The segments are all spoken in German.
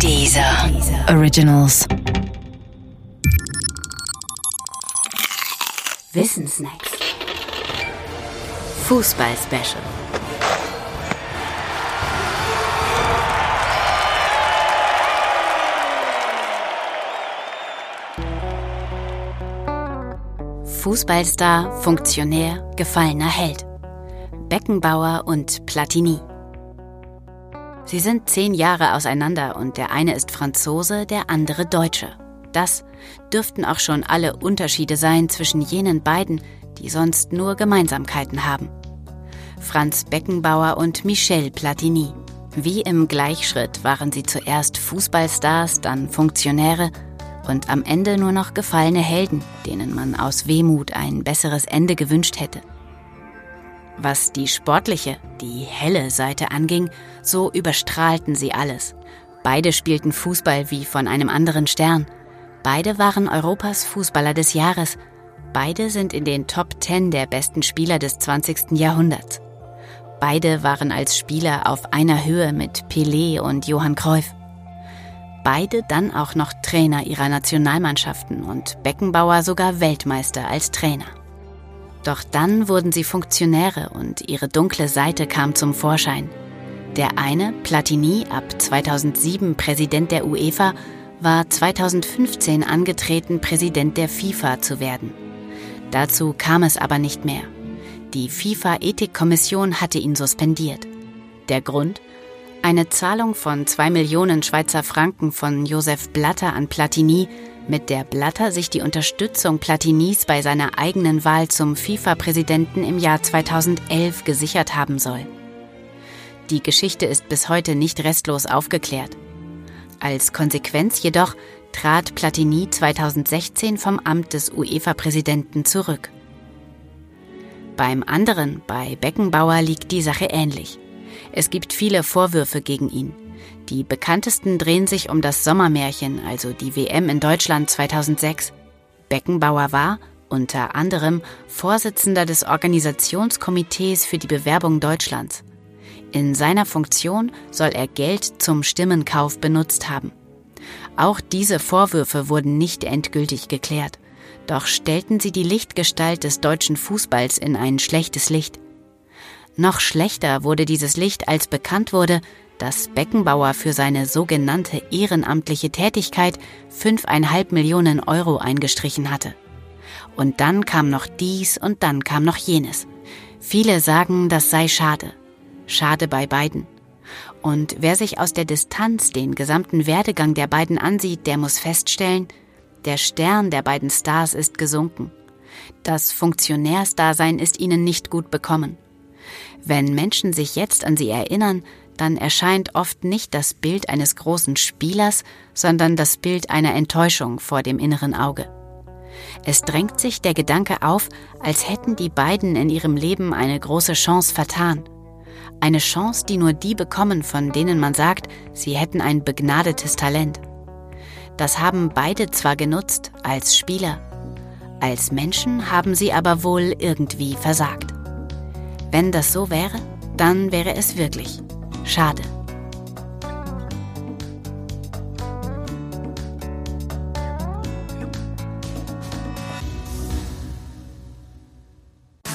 Dieser Originals. Wissensnacks. Fußball-Special. Fußballstar, Funktionär, gefallener Held. Beckenbauer und Platini. Sie sind zehn Jahre auseinander und der eine ist Franzose, der andere Deutsche. Das dürften auch schon alle Unterschiede sein zwischen jenen beiden, die sonst nur Gemeinsamkeiten haben. Franz Beckenbauer und Michel Platini. Wie im Gleichschritt waren sie zuerst Fußballstars, dann Funktionäre und am Ende nur noch gefallene Helden, denen man aus Wehmut ein besseres Ende gewünscht hätte. Was die sportliche, die helle Seite anging, so überstrahlten sie alles. Beide spielten Fußball wie von einem anderen Stern. Beide waren Europas Fußballer des Jahres. Beide sind in den Top Ten der besten Spieler des 20. Jahrhunderts. Beide waren als Spieler auf einer Höhe mit Pelé und Johann Cruyff. Beide dann auch noch Trainer ihrer Nationalmannschaften und Beckenbauer sogar Weltmeister als Trainer. Doch dann wurden sie Funktionäre und ihre dunkle Seite kam zum Vorschein. Der eine, Platini, ab 2007 Präsident der UEFA, war 2015 angetreten, Präsident der FIFA zu werden. Dazu kam es aber nicht mehr. Die FIFA-Ethikkommission hatte ihn suspendiert. Der Grund? Eine Zahlung von zwei Millionen Schweizer Franken von Josef Blatter an Platini, mit der Blatter sich die Unterstützung Platinis bei seiner eigenen Wahl zum FIFA-Präsidenten im Jahr 2011 gesichert haben soll. Die Geschichte ist bis heute nicht restlos aufgeklärt. Als Konsequenz jedoch trat Platini 2016 vom Amt des UEFA-Präsidenten zurück. Beim anderen, bei Beckenbauer, liegt die Sache ähnlich. Es gibt viele Vorwürfe gegen ihn. Die bekanntesten drehen sich um das Sommermärchen, also die WM in Deutschland 2006. Beckenbauer war, unter anderem, Vorsitzender des Organisationskomitees für die Bewerbung Deutschlands. In seiner Funktion soll er Geld zum Stimmenkauf benutzt haben. Auch diese Vorwürfe wurden nicht endgültig geklärt, doch stellten sie die Lichtgestalt des deutschen Fußballs in ein schlechtes Licht. Noch schlechter wurde dieses Licht, als bekannt wurde, dass Beckenbauer für seine sogenannte ehrenamtliche Tätigkeit fünfeinhalb Millionen Euro eingestrichen hatte. Und dann kam noch dies und dann kam noch jenes. Viele sagen, das sei schade. Schade bei beiden. Und wer sich aus der Distanz den gesamten Werdegang der beiden ansieht, der muss feststellen, der Stern der beiden Stars ist gesunken. Das Funktionärsdasein ist ihnen nicht gut bekommen. Wenn Menschen sich jetzt an sie erinnern, dann erscheint oft nicht das Bild eines großen Spielers, sondern das Bild einer Enttäuschung vor dem inneren Auge. Es drängt sich der Gedanke auf, als hätten die beiden in ihrem Leben eine große Chance vertan. Eine Chance, die nur die bekommen, von denen man sagt, sie hätten ein begnadetes Talent. Das haben beide zwar genutzt als Spieler, als Menschen haben sie aber wohl irgendwie versagt. Wenn das so wäre, dann wäre es wirklich Schade.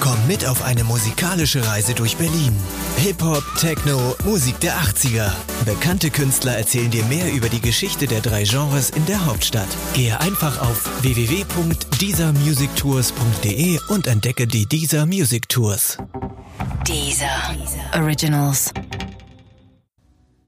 Komm mit auf eine musikalische Reise durch Berlin. Hip-Hop, Techno, Musik der 80er. Bekannte Künstler erzählen dir mehr über die Geschichte der drei Genres in der Hauptstadt. Gehe einfach auf www.diesermusictours.de und entdecke die Dieser Music Tours. Dieser Originals.